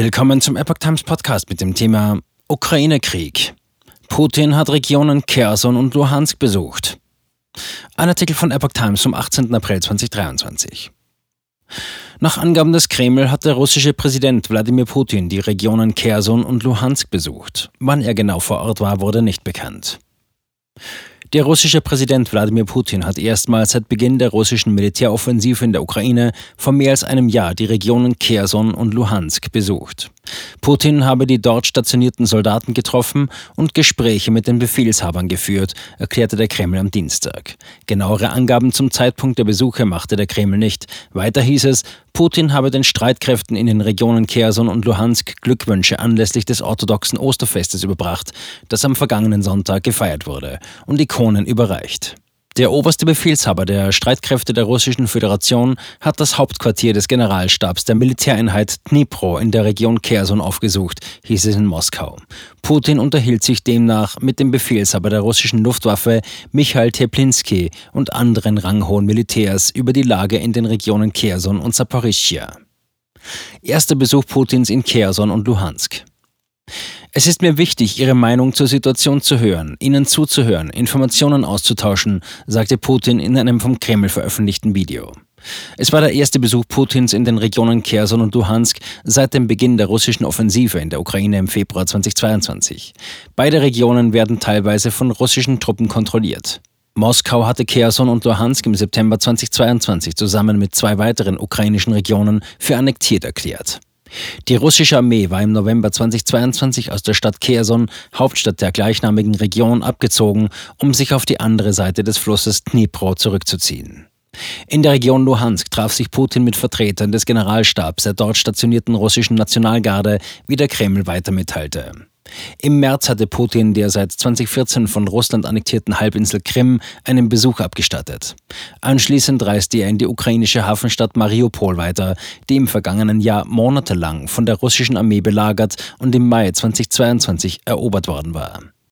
Willkommen zum Epoch Times Podcast mit dem Thema Ukraine-Krieg. Putin hat Regionen Kherson und Luhansk besucht. Ein Artikel von Epoch Times vom 18. April 2023. Nach Angaben des Kreml hat der russische Präsident Wladimir Putin die Regionen Kherson und Luhansk besucht. Wann er genau vor Ort war, wurde nicht bekannt. Der russische Präsident Wladimir Putin hat erstmals seit Beginn der russischen Militäroffensive in der Ukraine vor mehr als einem Jahr die Regionen Kherson und Luhansk besucht. Putin habe die dort stationierten Soldaten getroffen und Gespräche mit den Befehlshabern geführt, erklärte der Kreml am Dienstag. Genauere Angaben zum Zeitpunkt der Besuche machte der Kreml nicht. Weiter hieß es, Putin habe den Streitkräften in den Regionen Kherson und Luhansk Glückwünsche anlässlich des orthodoxen Osterfestes überbracht, das am vergangenen Sonntag gefeiert wurde, und Ikonen überreicht. Der oberste Befehlshaber der Streitkräfte der Russischen Föderation hat das Hauptquartier des Generalstabs der Militäreinheit Dnipro in der Region Kherson aufgesucht, hieß es in Moskau. Putin unterhielt sich demnach mit dem Befehlshaber der russischen Luftwaffe Michail Teplinski und anderen ranghohen Militärs über die Lage in den Regionen Kherson und Saporischschja. Erster Besuch Putins in Kherson und Luhansk. Es ist mir wichtig, Ihre Meinung zur Situation zu hören, Ihnen zuzuhören, Informationen auszutauschen, sagte Putin in einem vom Kreml veröffentlichten Video. Es war der erste Besuch Putins in den Regionen Kherson und Luhansk seit dem Beginn der russischen Offensive in der Ukraine im Februar 2022. Beide Regionen werden teilweise von russischen Truppen kontrolliert. Moskau hatte Kherson und Luhansk im September 2022 zusammen mit zwei weiteren ukrainischen Regionen für annektiert erklärt. Die russische Armee war im November 2022 aus der Stadt Kherson, Hauptstadt der gleichnamigen Region, abgezogen, um sich auf die andere Seite des Flusses Dnipro zurückzuziehen. In der Region Luhansk traf sich Putin mit Vertretern des Generalstabs der dort stationierten russischen Nationalgarde, wie der Kreml weiter mitteilte. Im März hatte Putin der seit 2014 von Russland annektierten Halbinsel Krim einen Besuch abgestattet. Anschließend reiste er in die ukrainische Hafenstadt Mariupol weiter, die im vergangenen Jahr monatelang von der russischen Armee belagert und im Mai 2022 erobert worden war.